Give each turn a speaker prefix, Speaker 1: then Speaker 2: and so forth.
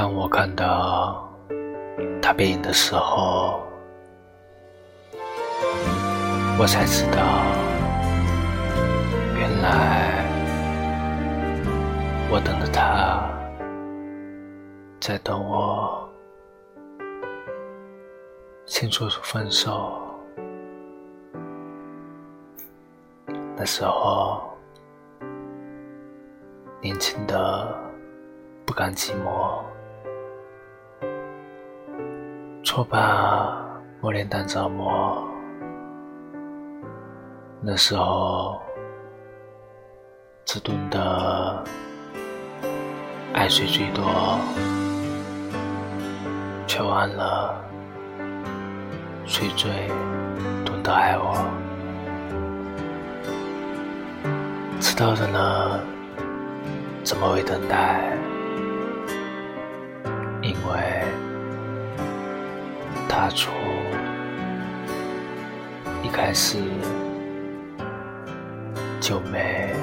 Speaker 1: 当我看到他背影的时候，我才知道，原来我等的他，在等我先说出分手。那时候，年轻的不甘寂寞。错把磨练当折磨，那时候只懂得爱谁最多，却忘了谁最懂得爱我。知道的呢，怎么会等待？因为。踏出一开始就没。